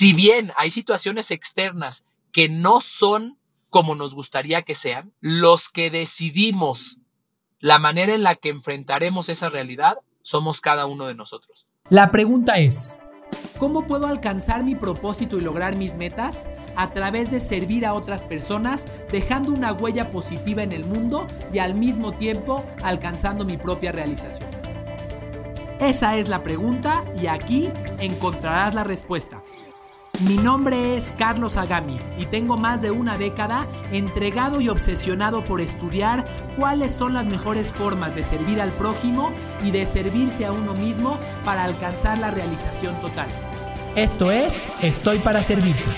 si bien hay situaciones externas que no son como nos gustaría que sean, los que decidimos la manera en la que enfrentaremos esa realidad somos cada uno de nosotros. La pregunta es, ¿cómo puedo alcanzar mi propósito y lograr mis metas? A través de servir a otras personas, dejando una huella positiva en el mundo y al mismo tiempo alcanzando mi propia realización. Esa es la pregunta y aquí encontrarás la respuesta. Mi nombre es Carlos Agami y tengo más de una década entregado y obsesionado por estudiar cuáles son las mejores formas de servir al prójimo y de servirse a uno mismo para alcanzar la realización total. Esto es Estoy para Servirte.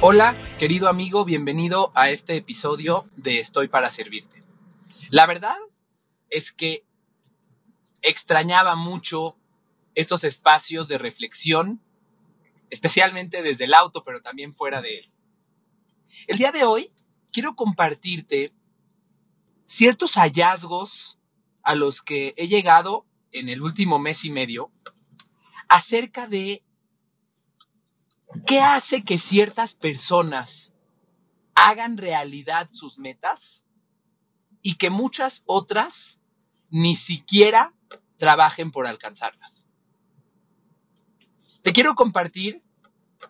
Hola, querido amigo, bienvenido a este episodio de Estoy para Servirte. La verdad es que extrañaba mucho estos espacios de reflexión especialmente desde el auto, pero también fuera de él. El día de hoy quiero compartirte ciertos hallazgos a los que he llegado en el último mes y medio acerca de qué hace que ciertas personas hagan realidad sus metas y que muchas otras ni siquiera trabajen por alcanzarlas. Te quiero compartir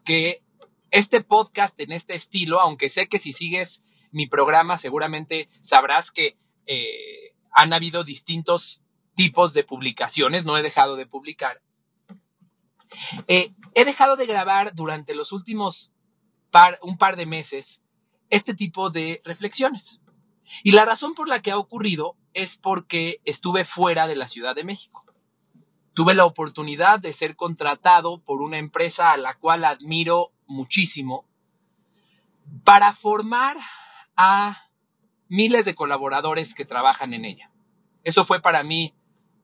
que este podcast en este estilo, aunque sé que si sigues mi programa seguramente sabrás que eh, han habido distintos tipos de publicaciones, no he dejado de publicar. Eh, he dejado de grabar durante los últimos un par de meses este tipo de reflexiones. Y la razón por la que ha ocurrido es porque estuve fuera de la Ciudad de México tuve la oportunidad de ser contratado por una empresa a la cual admiro muchísimo para formar a miles de colaboradores que trabajan en ella. Eso fue para mí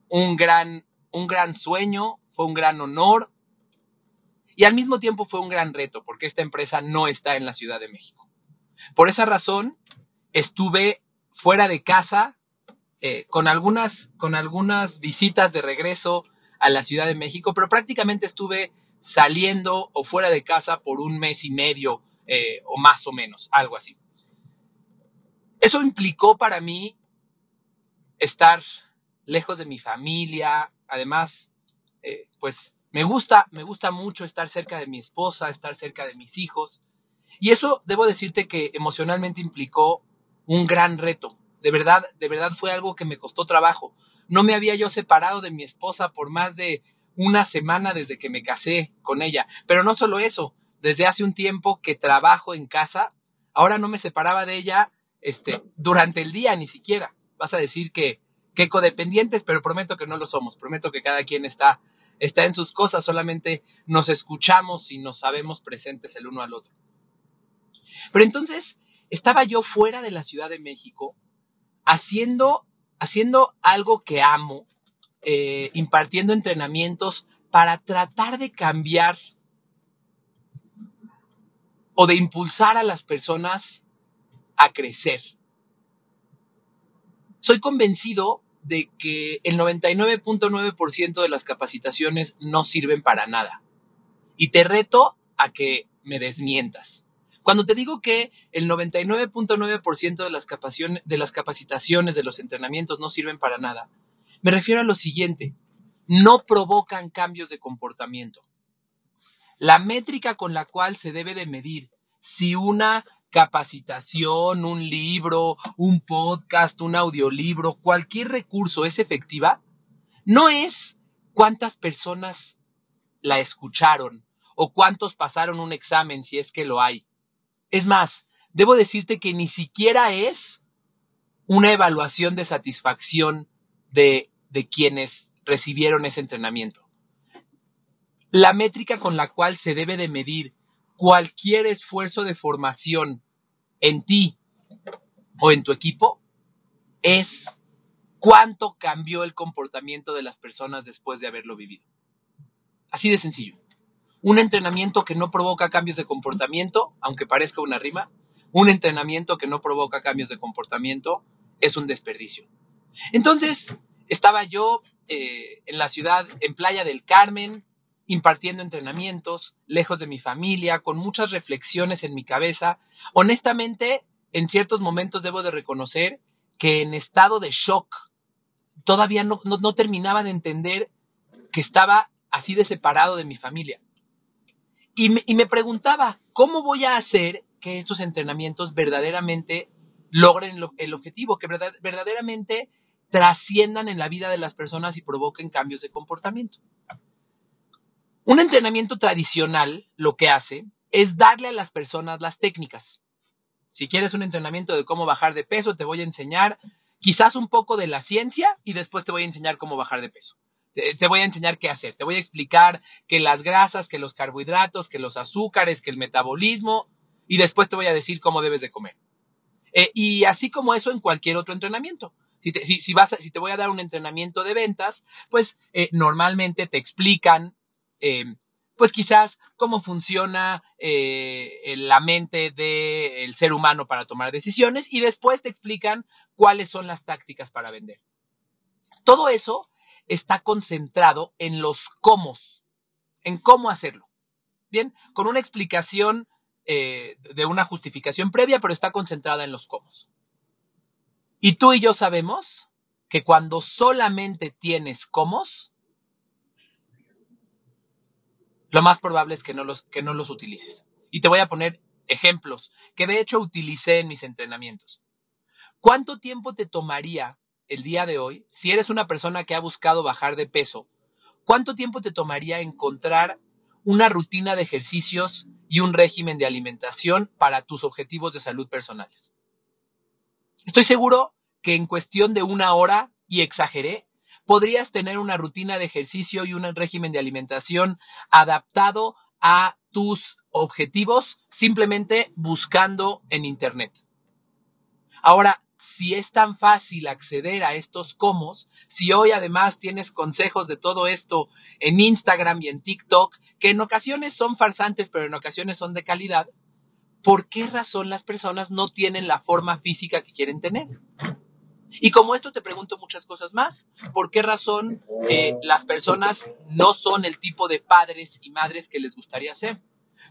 un gran, un gran sueño, fue un gran honor y al mismo tiempo fue un gran reto porque esta empresa no está en la Ciudad de México. Por esa razón estuve fuera de casa eh, con, algunas, con algunas visitas de regreso a la Ciudad de México, pero prácticamente estuve saliendo o fuera de casa por un mes y medio eh, o más o menos, algo así. Eso implicó para mí estar lejos de mi familia, además, eh, pues me gusta, me gusta mucho estar cerca de mi esposa, estar cerca de mis hijos, y eso debo decirte que emocionalmente implicó un gran reto. De verdad, de verdad fue algo que me costó trabajo. No me había yo separado de mi esposa por más de una semana desde que me casé con ella. Pero no solo eso, desde hace un tiempo que trabajo en casa, ahora no me separaba de ella este, durante el día ni siquiera. Vas a decir que, que codependientes, pero prometo que no lo somos. Prometo que cada quien está, está en sus cosas, solamente nos escuchamos y nos sabemos presentes el uno al otro. Pero entonces estaba yo fuera de la Ciudad de México haciendo haciendo algo que amo, eh, impartiendo entrenamientos para tratar de cambiar o de impulsar a las personas a crecer. Soy convencido de que el 99.9% de las capacitaciones no sirven para nada. Y te reto a que me desmientas. Cuando te digo que el 99.9% de las, de las capacitaciones, de los entrenamientos no sirven para nada, me refiero a lo siguiente, no provocan cambios de comportamiento. La métrica con la cual se debe de medir si una capacitación, un libro, un podcast, un audiolibro, cualquier recurso es efectiva, no es cuántas personas la escucharon o cuántos pasaron un examen si es que lo hay. Es más, debo decirte que ni siquiera es una evaluación de satisfacción de, de quienes recibieron ese entrenamiento. La métrica con la cual se debe de medir cualquier esfuerzo de formación en ti o en tu equipo es cuánto cambió el comportamiento de las personas después de haberlo vivido. Así de sencillo. Un entrenamiento que no provoca cambios de comportamiento, aunque parezca una rima, un entrenamiento que no provoca cambios de comportamiento es un desperdicio. Entonces, estaba yo eh, en la ciudad, en Playa del Carmen, impartiendo entrenamientos, lejos de mi familia, con muchas reflexiones en mi cabeza. Honestamente, en ciertos momentos debo de reconocer que en estado de shock todavía no, no, terminaba de entender que estaba así de separado de mi familia. Y me, preguntaba, ¿cómo voy a hacer que estos entrenamientos verdaderamente logren el objetivo, que verdaderamente trasciendan en la vida de las personas y provoquen cambios de comportamiento. Un entrenamiento tradicional lo que hace es darle a las personas las técnicas. Si quieres un entrenamiento de cómo bajar de peso, te voy a enseñar quizás un poco de la ciencia y después te voy a enseñar cómo bajar de peso. Te, voy a enseñar qué hacer. Te voy a explicar que las grasas, que los carbohidratos, que los azúcares, que el metabolismo y después te voy a decir cómo debes de comer. Eh, y así como eso en cualquier otro entrenamiento. Si te, si, vas si te voy a dar un entrenamiento de ventas, pues eh, normalmente te explican, eh, pues quizás cómo funciona la mente del ser humano para tomar decisiones y después te explican cuáles son las tácticas para vender. Todo eso está concentrado en los cómo, en cómo hacerlo. Bien, con una explicación eh, de una justificación previa, pero está concentrada en los cómo. Y tú y yo sabemos que cuando solamente tienes cómo, lo más probable es que no, los, que no los utilices. Y te voy a poner ejemplos que de hecho utilicé en mis entrenamientos. ¿Cuánto tiempo te tomaría el día de hoy, si eres una persona que ha buscado bajar de peso, cuánto tiempo te tomaría encontrar una rutina de ejercicios y un régimen de alimentación para tus objetivos de salud personales. Estoy seguro que en cuestión de una hora, y exageré, podrías tener una rutina de ejercicio y un régimen de alimentación adaptado a tus objetivos simplemente buscando en Internet. Ahora, si es tan fácil acceder a estos comos, si hoy además tienes consejos de todo esto en Instagram y en TikTok, que en ocasiones son farsantes, pero en ocasiones son de calidad, ¿por qué razón las personas no tienen la forma física que quieren tener? Y como esto te pregunto muchas cosas más. ¿Por qué razón eh, las personas no son el tipo de padres y madres que les gustaría ser?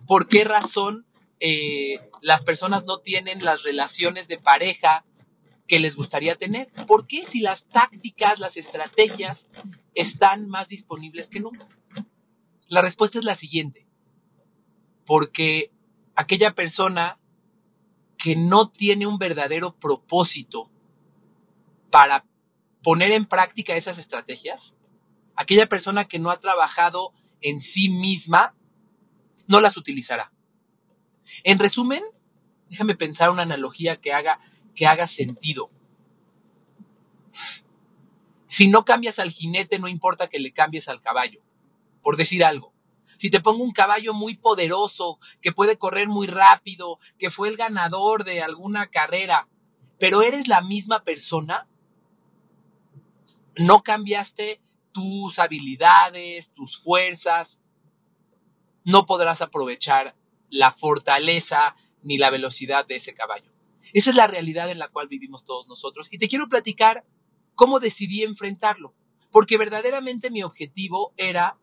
¿Por qué razón eh, las personas no tienen las relaciones de pareja que les gustaría tener. ¿Por qué si las tácticas, las estrategias están más disponibles que nunca? La respuesta es la siguiente. Porque aquella persona que no tiene un verdadero propósito para poner en práctica esas estrategias, aquella persona que no ha trabajado en sí misma, no las utilizará. En resumen, déjame pensar una analogía que haga que haga sentido. Si no cambias al jinete, no importa que le cambies al caballo, por decir algo. Si te pongo un caballo muy poderoso, que puede correr muy rápido, que fue el ganador de alguna carrera, pero eres la misma persona, no cambiaste tus habilidades, tus fuerzas, no podrás aprovechar la fortaleza ni la velocidad de ese caballo. Esa es la realidad en la cual vivimos todos nosotros. Y te quiero platicar cómo decidí enfrentarlo. Porque verdaderamente mi objetivo era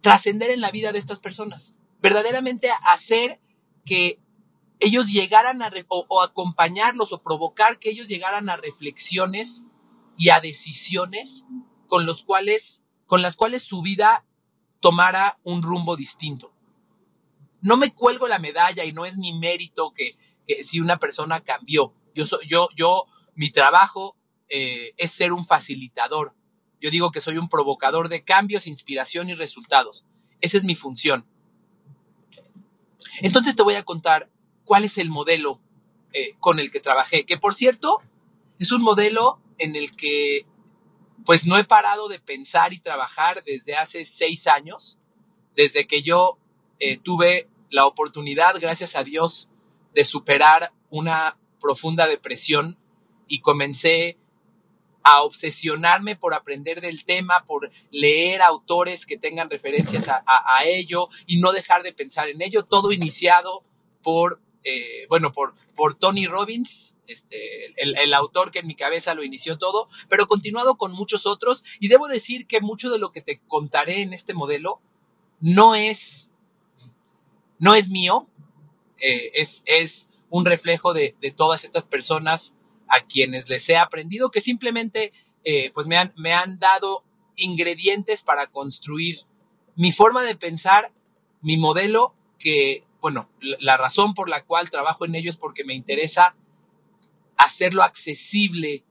trascender en la vida de estas personas. Verdaderamente hacer que ellos llegaran a, o, acompañarlos o provocar que ellos llegaran a reflexiones y a decisiones con los cuales, con las cuales su vida tomara un rumbo distinto. No me cuelgo la medalla y no es mi mérito que que si una persona cambió. Yo, yo, yo, mi trabajo eh, es ser un facilitador. Yo digo que soy un provocador de cambios, inspiración y resultados. Esa es mi función. Entonces te voy a contar cuál es el modelo eh, con el que trabajé, que por cierto es un modelo en el que pues no he parado de pensar y trabajar desde hace seis años, desde que yo eh, tuve la oportunidad, gracias a Dios, de superar una profunda depresión y comencé a obsesionarme por aprender del tema, por leer autores que tengan referencias a, ello y no dejar de pensar en ello. Todo iniciado por, eh, bueno, por, por Tony Robbins, este, el, el, autor que en mi cabeza lo inició todo, pero continuado con muchos otros. Y debo decir que mucho de lo que te contaré en este modelo no es, no es mío, eh, es, es, un reflejo de, de, todas estas personas a quienes les he aprendido que simplemente eh, pues me han, me han dado ingredientes para construir mi forma de pensar, mi modelo, que, bueno, la razón por la cual trabajo en ello es porque me interesa hacerlo accesible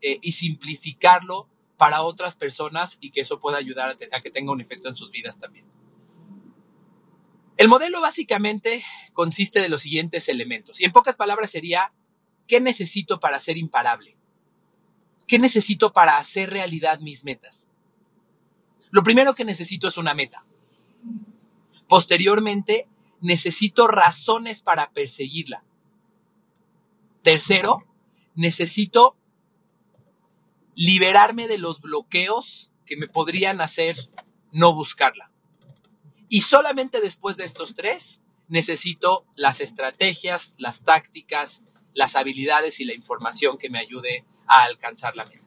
eh, y simplificarlo para otras personas y que eso pueda ayudar a, a que tenga un efecto en sus vidas también. El modelo básicamente consiste de los siguientes elementos y en pocas palabras sería, ¿qué necesito para ser imparable? ¿Qué necesito para hacer realidad mis metas? Lo primero que necesito es una meta. Posteriormente, necesito razones para perseguirla. Tercero, necesito liberarme de los bloqueos que me podrían hacer no buscarla. Y solamente después de estos tres, necesito las estrategias, las tácticas, las habilidades y la información que me ayude a alcanzar la meta.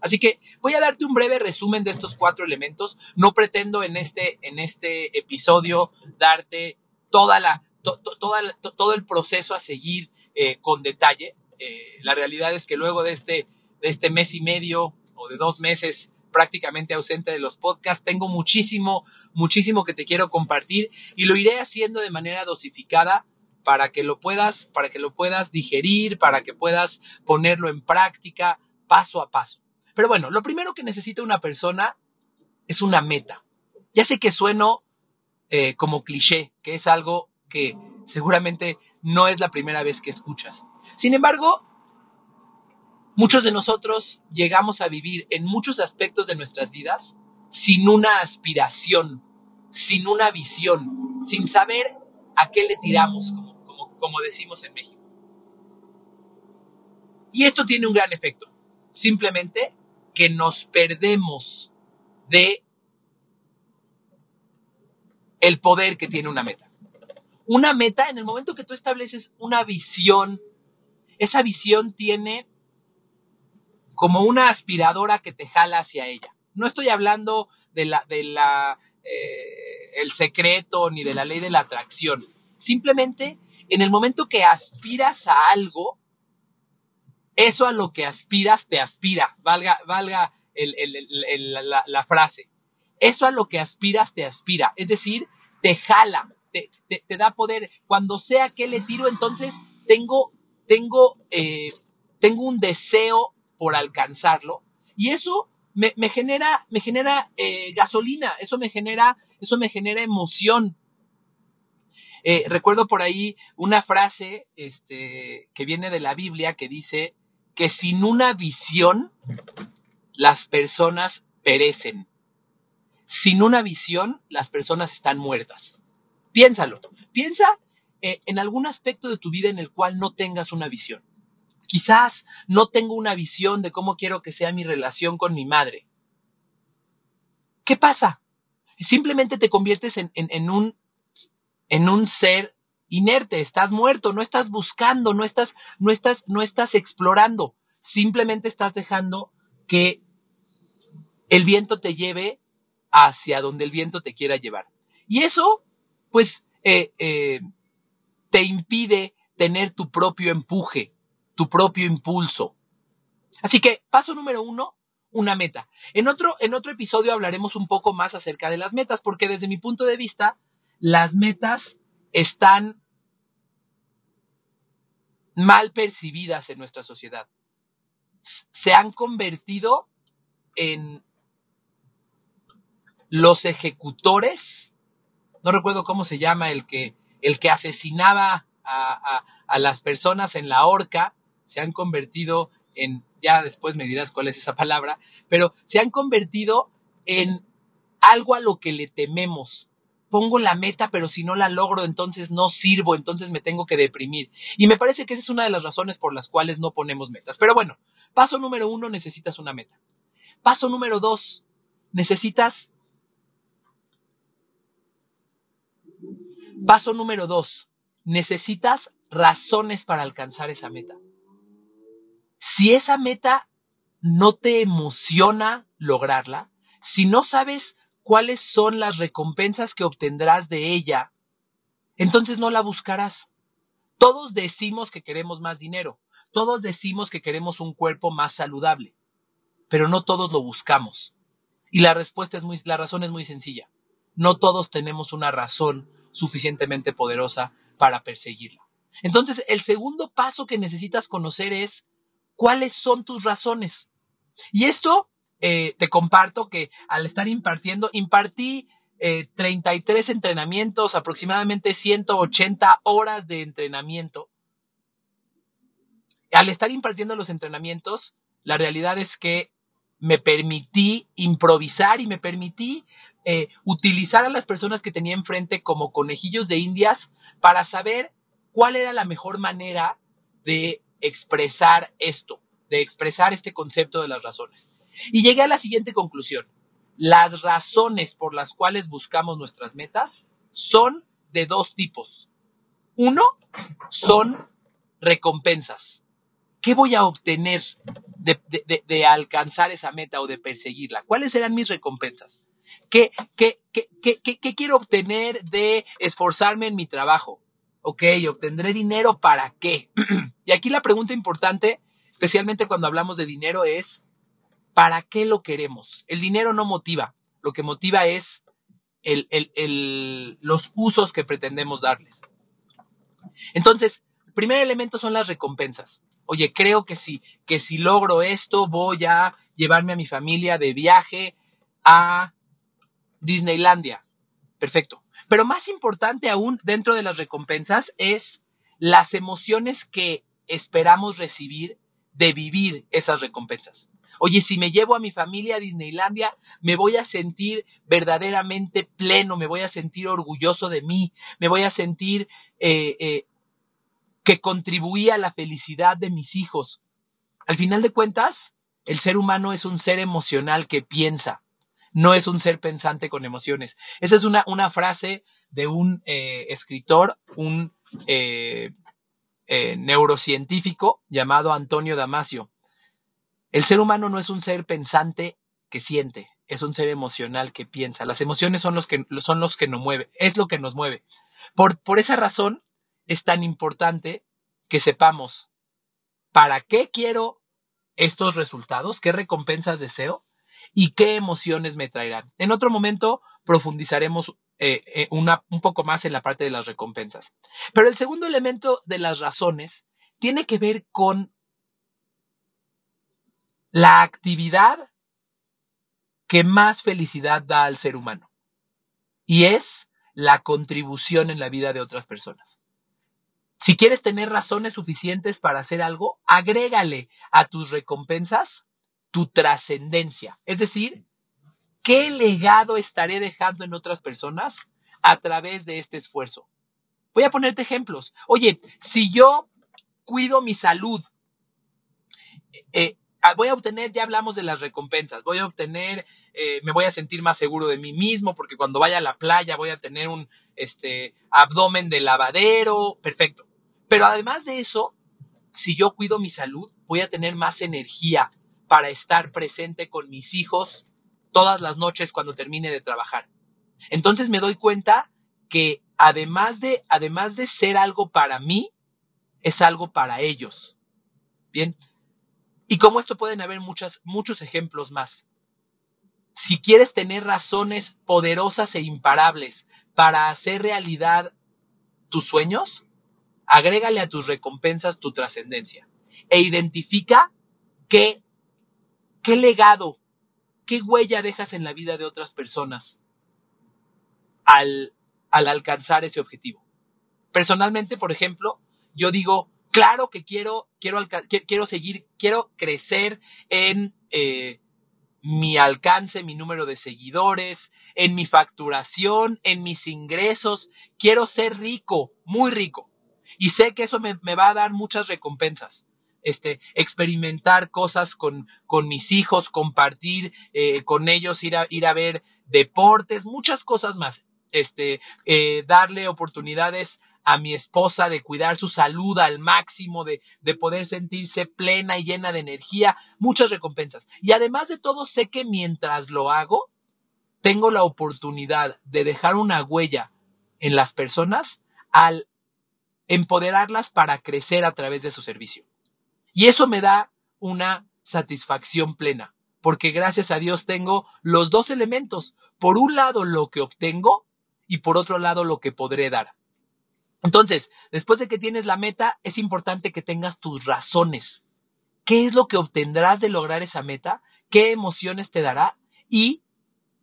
Así que voy a darte un breve resumen de estos cuatro elementos. No pretendo en este, en este episodio darte toda la, todo el proceso a seguir eh, con detalle. Eh, la realidad es que luego de este, de este mes y medio o de dos meses prácticamente ausente de los podcasts, tengo muchísimo, muchísimo que te quiero compartir y lo iré haciendo de manera dosificada para que lo puedas, para que lo puedas digerir, para que puedas ponerlo en práctica paso a paso. Pero bueno, lo primero que necesita una persona es una meta. Ya sé que sueno eh, como cliché, que es algo que seguramente no es la primera vez que escuchas. Sin embargo, muchos de nosotros llegamos a vivir en muchos aspectos de nuestras vidas sin una aspiración, sin una visión, sin saber a qué le tiramos, como, como decimos en México. Y esto tiene un gran efecto. Simplemente que nos perdemos de el poder que tiene una meta. Una meta, en el momento que tú estableces una visión, esa visión tiene como una aspiradora que te jala hacia ella. No estoy hablando de la, de la, eh, el secreto ni de la ley de la atracción. Simplemente, en el momento que aspiras a algo, eso a lo que aspiras te aspira, valga, valga la, frase. Eso a lo que aspiras te aspira, es decir, te jala, te, da poder. Cuando sea que le tiro, entonces tengo, tengo, eh, tengo un deseo por alcanzarlo y eso me, genera, me genera eh, gasolina, eso me genera, eso me genera emoción. Eh, recuerdo por ahí una frase este, que viene de la Biblia que dice, que sin una visión las personas perecen. Sin una visión las personas están muertas. Piénsalo. Piensa eh, en algún aspecto de tu vida en el cual no tengas una visión. Quizás no tengo una visión de cómo quiero que sea mi relación con mi madre. ¿Qué pasa? Simplemente te conviertes en, un, en un ser inerte, estás muerto, no estás buscando, no estás, no estás, no estás explorando, simplemente estás dejando que el viento te lleve hacia donde el viento te quiera llevar. Y eso, pues, eh, eh, te impide tener tu propio empuje, tu propio impulso. Así que, paso número uno, una meta. En otro, en otro episodio hablaremos un poco más acerca de las metas, porque desde mi punto de vista, las metas están mal percibidas en nuestra sociedad. Se han convertido en los ejecutores, no recuerdo cómo se llama el que, el que asesinaba a, a las personas en la horca, se han convertido en, ya después me dirás cuál es esa palabra, pero se han convertido en algo a lo que le tememos, pongo la meta, pero si no la logro, entonces no sirvo, entonces me tengo que deprimir. Y me parece que esa es una de las razones por las cuales no ponemos metas. Pero bueno, paso número uno, necesitas una meta. Paso número dos, necesitas... Paso número dos, necesitas razones para alcanzar esa meta. Si esa meta no te emociona lograrla, si no sabes cuáles son las recompensas que obtendrás de ella, entonces no la buscarás. Todos decimos que queremos más dinero, todos decimos que queremos un cuerpo más saludable, pero no todos lo buscamos. Y la respuesta es muy, la razón es muy sencilla. No todos tenemos una razón suficientemente poderosa para perseguirla. Entonces, el segundo paso que necesitas conocer es cuáles son tus razones. Y esto eh, te comparto que al estar impartiendo, impartí 33 eh, entrenamientos, aproximadamente 180 horas de entrenamiento. Al estar impartiendo los entrenamientos, la realidad es que me permití improvisar y me permití eh, utilizar a las personas que tenía enfrente como conejillos de indias para saber cuál era la mejor manera de expresar esto, de expresar este concepto de las razones. Y llegué a la siguiente conclusión. Las razones por las cuales buscamos nuestras metas son de dos tipos. Uno, son recompensas. ¿Qué voy a obtener de, alcanzar esa meta o de perseguirla? ¿Cuáles serán mis recompensas? ¿Qué, qué, qué, quiero obtener de esforzarme en mi trabajo? Ok, obtendré dinero para qué? y aquí la pregunta importante, especialmente cuando hablamos de dinero, es ¿para qué lo queremos? El dinero no motiva, lo que motiva es los usos que pretendemos darles. Entonces, el primer elemento son las recompensas oye, creo que si, que si logro esto, voy a llevarme a mi familia de viaje a Disneylandia. Perfecto. Pero más importante aún dentro de las recompensas es las emociones que esperamos recibir de vivir esas recompensas. Oye, si me llevo a mi familia a Disneylandia, me voy a sentir verdaderamente pleno, me voy a sentir orgulloso de mí, me voy a sentir eh, eh, que contribuía a la felicidad de mis hijos. Al final de cuentas, el ser humano es un ser emocional que piensa, no es un ser pensante con emociones. Esa es una, una frase de un eh, escritor, un eh, eh, neurocientífico llamado Antonio Damasio. El ser humano no es un ser pensante que siente, es un ser emocional que piensa. Las emociones son los que, son los que nos mueve, es lo que nos mueve. Por, por esa razón, es tan importante que sepamos para qué quiero estos resultados, qué recompensas deseo y qué emociones me traerán. En otro momento profundizaremos eh, eh, un poco más en la parte de las recompensas. Pero el segundo elemento de las razones tiene que ver con la actividad que más felicidad da al ser humano. Y es la contribución en la vida de otras personas. Si quieres tener razones suficientes para hacer algo, agrégale a tus recompensas tu trascendencia. Es decir, ¿qué legado estaré dejando en otras personas a través de este esfuerzo? Voy a ponerte ejemplos. Oye, si yo cuido mi salud, eh, ah, voy a obtener, ya hablamos de las recompensas, voy a obtener, eh, me voy a sentir más seguro de mí mismo porque cuando vaya a la playa voy a tener un este, abdomen de lavadero, perfecto. Pero además de eso, si yo cuido mi salud, voy a tener más energía para estar presente con mis hijos todas las noches cuando termine de trabajar. Entonces me doy cuenta que además de, además de ser algo para mí, es algo para ellos. Bien. Y como esto pueden haber muchas, muchos ejemplos más. Si quieres tener razones poderosas e imparables para hacer realidad tus sueños, agrégale a tus recompensas tu trascendencia e identifica qué, qué legado, qué huella dejas en la vida de otras personas al, al alcanzar ese objetivo. Personalmente, por ejemplo, yo digo, claro que quiero, quiero, quiero seguir, quiero crecer en eh, mi alcance, mi número de seguidores, en mi facturación, en mis ingresos. Quiero ser rico, muy rico. Y sé que eso me, va a dar muchas recompensas. Este, experimentar cosas con, con mis hijos, compartir eh, con ellos, ir a, ir a ver deportes, muchas cosas más. Este, eh, darle oportunidades a mi esposa de cuidar su salud al máximo, de, de poder sentirse plena y llena de energía, muchas recompensas. Y además de todo, sé que mientras lo hago, tengo la oportunidad de dejar una huella en las personas al empoderarlas para crecer a través de su servicio. Y eso me da una satisfacción plena, porque gracias a Dios tengo los dos elementos. Por un lado lo que obtengo y por otro lado lo que podré dar. Entonces, después de que tienes la meta, es importante que tengas tus razones. ¿Qué es lo que obtendrás de lograr esa meta? ¿Qué emociones te dará? ¿Y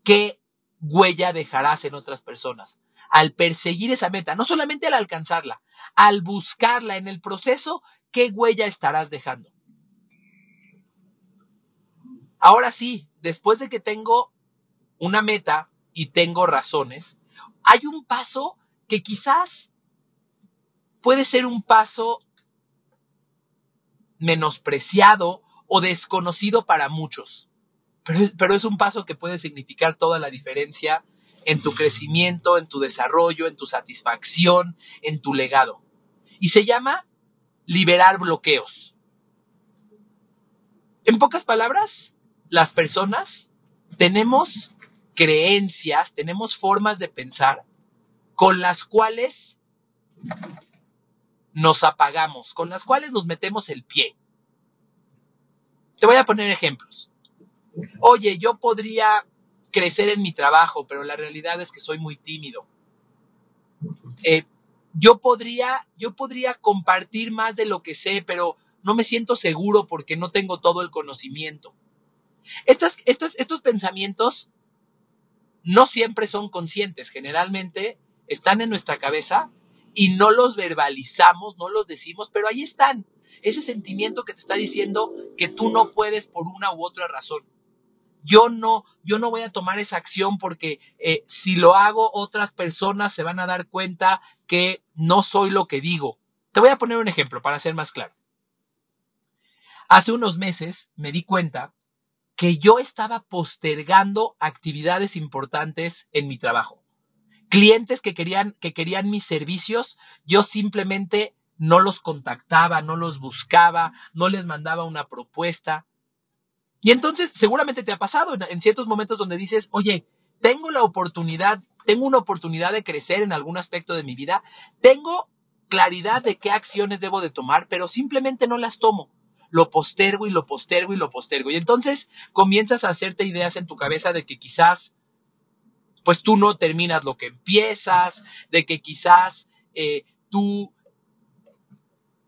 qué huella dejarás en otras personas? Al perseguir esa meta, no solamente al alcanzarla, al buscarla en el proceso, ¿qué huella estarás dejando? Ahora sí, después de que tengo una meta y tengo razones, hay un paso que quizás puede ser un paso menospreciado o desconocido para muchos, pero, es un paso que puede significar toda la diferencia en tu crecimiento, en tu desarrollo, en tu satisfacción, en tu legado. Y se llama liberar bloqueos. En pocas palabras, las personas tenemos creencias, tenemos formas de pensar con las cuales nos apagamos, con las cuales nos metemos el pie. Te voy a poner ejemplos. Oye, yo podría crecer en mi trabajo, pero la realidad es que soy muy tímido. Eh, yo podría, yo podría compartir más de lo que sé, pero no me siento seguro porque no tengo todo el conocimiento. estos, estos pensamientos no siempre son conscientes, generalmente están en nuestra cabeza y no los verbalizamos, no los decimos, pero ahí están. Ese sentimiento que te está diciendo que tú no puedes por una u otra razón. Yo no, yo no voy a tomar esa acción porque eh, si lo hago otras personas se van a dar cuenta que no soy lo que digo. Te voy a poner un ejemplo para ser más claro. Hace unos meses me di cuenta que yo estaba postergando actividades importantes en mi trabajo. Clientes que querían, que querían mis servicios, yo simplemente no los contactaba, no los buscaba, no les mandaba una propuesta. Y entonces seguramente te ha pasado en, ciertos momentos donde dices, oye, tengo la oportunidad, tengo una oportunidad de crecer en algún aspecto de mi vida, tengo claridad de qué acciones debo de tomar, pero simplemente no las tomo lo postergo y lo postergo y lo postergo. Y entonces comienzas a hacerte ideas en tu cabeza de que quizás, pues tú no terminas lo que empiezas, de que quizás eh, tú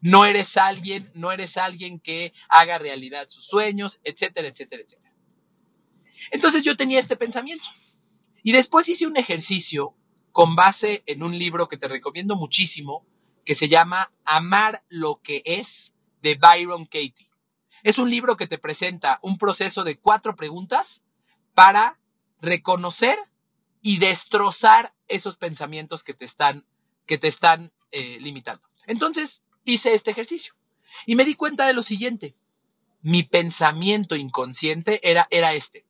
no eres alguien, no eres alguien que haga realidad sus sueños, etcétera, etcétera, etcétera. Entonces yo tenía este pensamiento. Y después hice un ejercicio con base en un libro que te recomiendo muchísimo, que se llama Amar lo que es de Byron Katie. Es un libro que te presenta un proceso de cuatro preguntas para reconocer y destrozar esos pensamientos que te están, que te están eh, limitando. Entonces hice este ejercicio y me di cuenta de lo siguiente. Mi pensamiento inconsciente era, era este.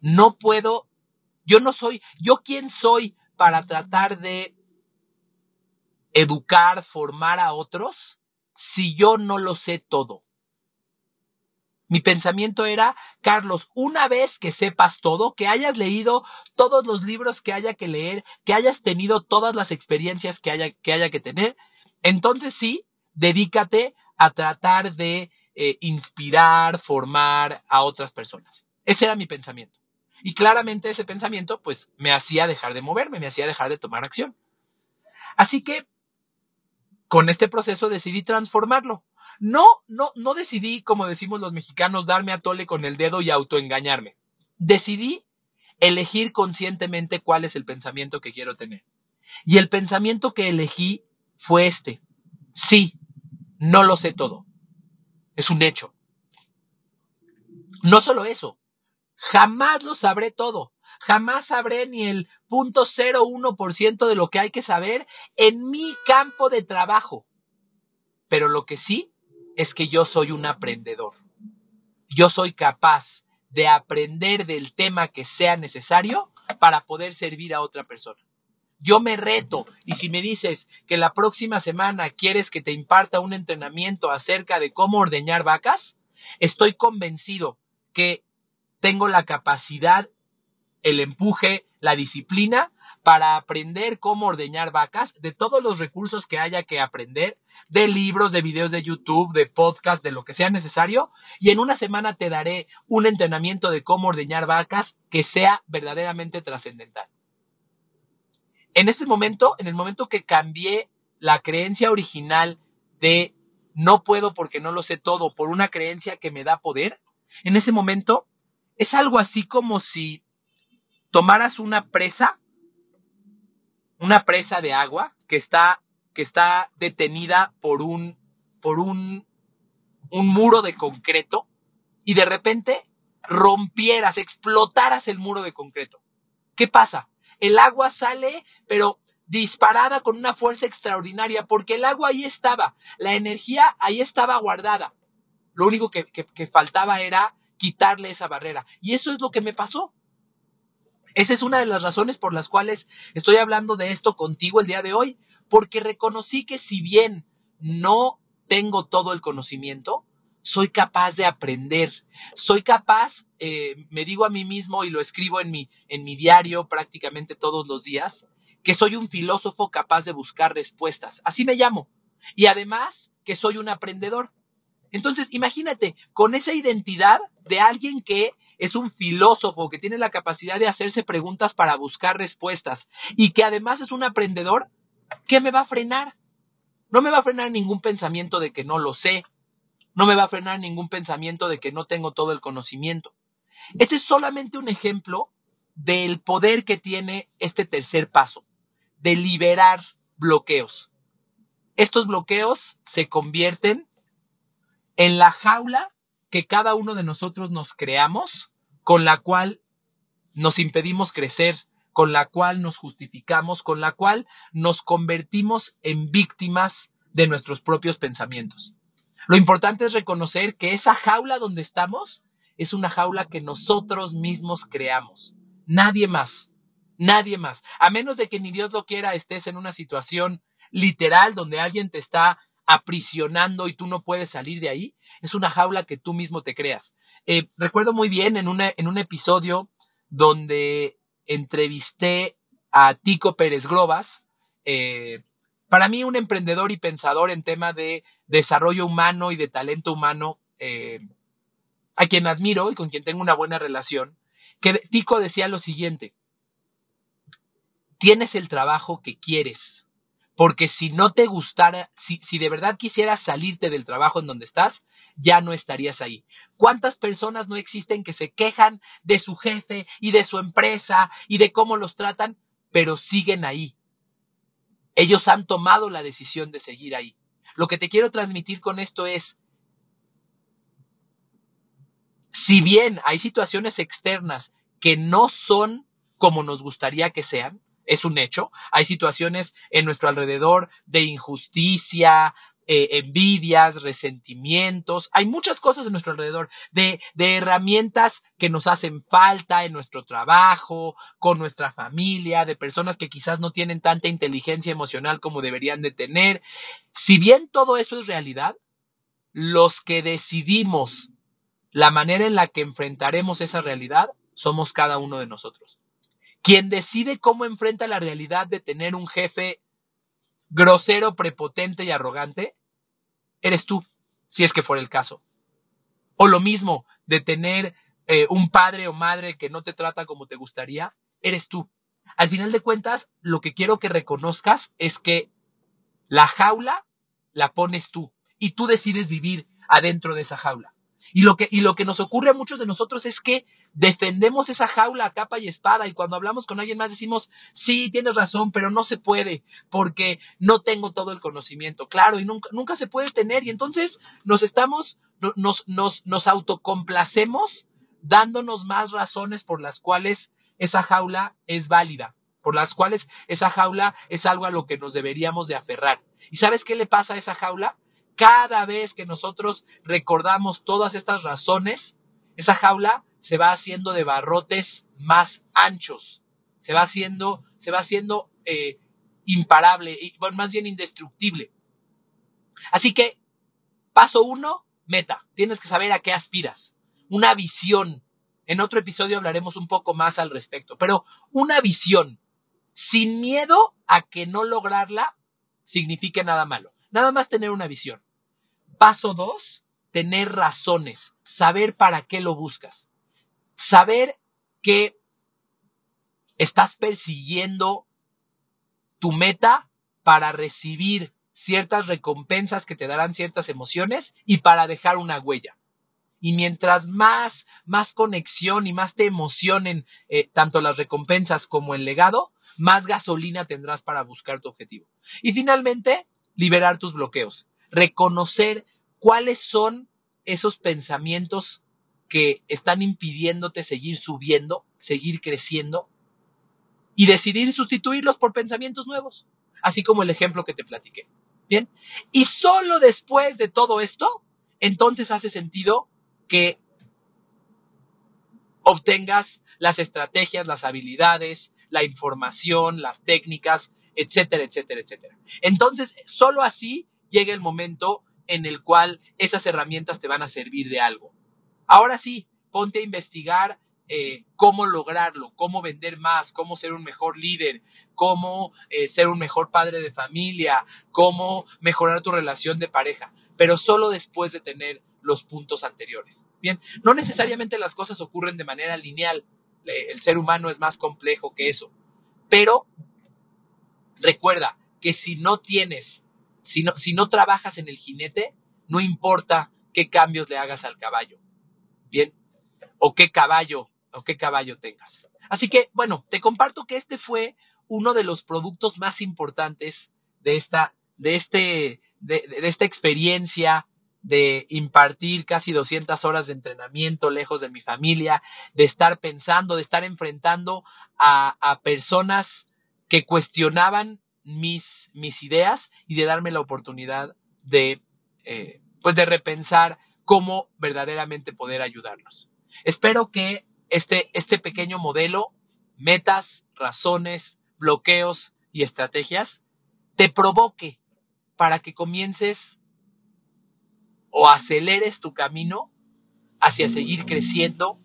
No puedo, yo no soy, yo quién soy para tratar de educar, formar a otros si yo no lo sé todo? Mi pensamiento era, Carlos, una vez que sepas todo, que hayas leído todos los libros que haya que leer, que hayas tenido todas las experiencias que haya que, haya que tener, entonces sí, dedícate a tratar de eh, inspirar, formar a otras personas. Ese era mi pensamiento. Y claramente ese pensamiento, pues, me hacía dejar de moverme, me hacía dejar de tomar acción. Así que con este proceso decidí transformarlo. No, no, no decidí, como decimos los mexicanos, darme a tole con el dedo y autoengañarme. Decidí elegir conscientemente cuál es el pensamiento que quiero tener. Y el pensamiento que elegí fue este. Sí, no lo sé todo. Es un hecho. No solo eso, jamás lo sabré todo. Jamás sabré ni el 0.01% de lo que hay que saber en mi campo de trabajo. Pero lo que sí es que yo soy un aprendedor. Yo soy capaz de aprender del tema que sea necesario para poder servir a otra persona. Yo me reto y si me dices que la próxima semana quieres que te imparta un entrenamiento acerca de cómo ordeñar vacas, estoy convencido que tengo la capacidad el empuje, la disciplina para aprender cómo ordeñar vacas, de todos los recursos que haya que aprender, de libros, de videos de YouTube, de podcast, de lo que sea necesario, y en una semana te daré un entrenamiento de cómo ordeñar vacas que sea verdaderamente trascendental. En este momento, en el momento que cambié la creencia original de no puedo porque no lo sé todo por una creencia que me da poder, en ese momento es algo así como si tomaras una presa, una presa de agua que está, que está detenida por un, por un, un muro de concreto y de repente rompieras, explotaras el muro de concreto. ¿Qué pasa? El agua sale, pero disparada con una fuerza extraordinaria, porque el agua ahí estaba, la energía ahí estaba guardada. Lo único que, que faltaba era quitarle esa barrera. Y eso es lo que me pasó. Esa es una de las razones por las cuales estoy hablando de esto contigo el día de hoy, porque reconocí que si bien no tengo todo el conocimiento, soy capaz de aprender, soy capaz, eh, me digo a mí mismo y lo escribo en mi, en mi diario prácticamente todos los días, que soy un filósofo capaz de buscar respuestas. Así me llamo. Y además que soy un aprendedor. Entonces, imagínate, con esa identidad de alguien que es un filósofo, que tiene la capacidad de hacerse preguntas para buscar respuestas y que además es un aprendedor, ¿qué me va a frenar? No me va a frenar ningún pensamiento de que no lo sé. No me va a frenar ningún pensamiento de que no tengo todo el conocimiento. Este es solamente un ejemplo del poder que tiene este tercer paso, de liberar bloqueos. Estos bloqueos se convierten en la jaula que cada uno de nosotros nos creamos, con la cual nos impedimos crecer, con la cual nos justificamos, con la cual nos convertimos en víctimas de nuestros propios pensamientos. Lo importante es reconocer que esa jaula donde estamos es una jaula que nosotros mismos creamos. Nadie más. Nadie más. A menos de que ni Dios lo quiera estés en una situación literal donde alguien te está aprisionando y tú no puedes salir de ahí, es una jaula que tú mismo te creas. Eh, recuerdo muy bien en, en un episodio donde entrevisté a Tico Pérez Globas, eh, para mí un emprendedor y pensador en tema de desarrollo humano y de talento humano, eh, a quien admiro y con quien tengo una buena relación, que Tico decía lo siguiente, tienes el trabajo que quieres, porque si no te gustara, si, si de verdad quisieras salirte del trabajo en donde estás, ya no estarías ahí. ¿Cuántas personas no existen que se quejan de su jefe y de su empresa y de cómo los tratan, pero siguen ahí? Ellos han tomado la decisión de seguir ahí. Lo que te quiero transmitir con esto es, si bien hay situaciones externas que no son como nos gustaría que sean, es un hecho. Hay situaciones en nuestro alrededor de injusticia, eh, envidias, resentimientos. Hay muchas cosas en nuestro alrededor, de, de herramientas que nos hacen falta en nuestro trabajo, con nuestra familia, de personas que quizás no tienen tanta inteligencia emocional como deberían de tener. Si bien todo eso es realidad, los que decidimos la manera en la que enfrentaremos esa realidad somos cada uno de nosotros. Quien decide cómo enfrenta la realidad de tener un jefe grosero, prepotente y arrogante, eres tú, si es que fuera el caso. O lo mismo de tener eh, un padre o madre que no te trata como te gustaría, eres tú. Al final de cuentas, lo que quiero que reconozcas es que la jaula la pones tú y tú decides vivir adentro de esa jaula. Y lo que, y lo que nos ocurre a muchos de nosotros es que defendemos esa jaula a capa y espada y cuando hablamos con alguien más decimos, sí, tienes razón, pero no se puede porque no tengo todo el conocimiento. Claro, y nunca, nunca se puede tener y entonces nos estamos, nos, nos, nos autocomplacemos dándonos más razones por las cuales esa jaula es válida, por las cuales esa jaula es algo a lo que nos deberíamos de aferrar. ¿Y sabes qué le pasa a esa jaula? Cada vez que nosotros recordamos todas estas razones, esa jaula se va haciendo de barrotes más anchos, se va haciendo, se va haciendo eh, imparable, y, más bien indestructible. Así que, paso uno, meta. Tienes que saber a qué aspiras. Una visión En otro episodio hablaremos un poco más al respecto, pero una visión sin miedo a que no lograrla signifique nada malo. Nada más tener una visión. Paso dos, tener razones, saber para qué lo buscas. Saber que estás persiguiendo tu meta para recibir ciertas recompensas que te darán ciertas emociones y para dejar una huella. Y mientras más, más conexión y más te emocionen eh, tanto las recompensas como el legado, más gasolina tendrás para buscar tu objetivo. Y finalmente, liberar tus bloqueos. Reconocer cuáles son esos pensamientos que están impidiéndote seguir subiendo, seguir creciendo y decidir sustituirlos por pensamientos nuevos, así como el ejemplo que te platiqué. Bien, y solo después de todo esto, entonces hace sentido que obtengas las estrategias, las habilidades, la información, las técnicas, etcétera, etcétera, etcétera. Entonces, solo así llega el momento en el cual esas herramientas te van a servir de algo. Ahora sí, ponte a investigar eh, cómo lograrlo, cómo vender más, cómo ser un mejor líder, cómo eh, ser un mejor padre de familia, cómo mejorar tu relación de pareja, pero solo después de tener los puntos anteriores. Bien, no necesariamente las cosas ocurren de manera lineal, el ser humano es más complejo que eso, pero recuerda que si no tienes, si no, si no trabajas en el jinete, no importa qué cambios le hagas al caballo, bien, o qué caballo, o qué caballo tengas. Así que, bueno, te comparto que este fue uno de los productos más importantes de esta, de este, de esta experiencia de impartir casi 200 horas de entrenamiento lejos de mi familia, de estar pensando, de estar enfrentando a, personas que cuestionaban mis, mis, ideas y de darme la oportunidad de, eh, pues de repensar cómo verdaderamente poder ayudarlos. Espero que este, este pequeño modelo, metas, razones, bloqueos y estrategias, te provoque para que comiences o aceleres tu camino hacia seguir creciendo,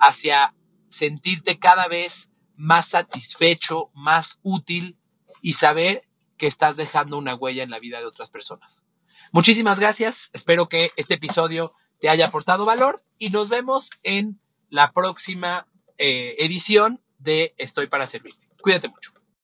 hacia sentirte cada vez más satisfecho, más útil y saber que estás dejando una huella en la vida de otras personas. Muchísimas gracias, espero que este episodio te haya aportado valor y nos vemos en la próxima eh, edición de Estoy para Servirte. Cuídate mucho.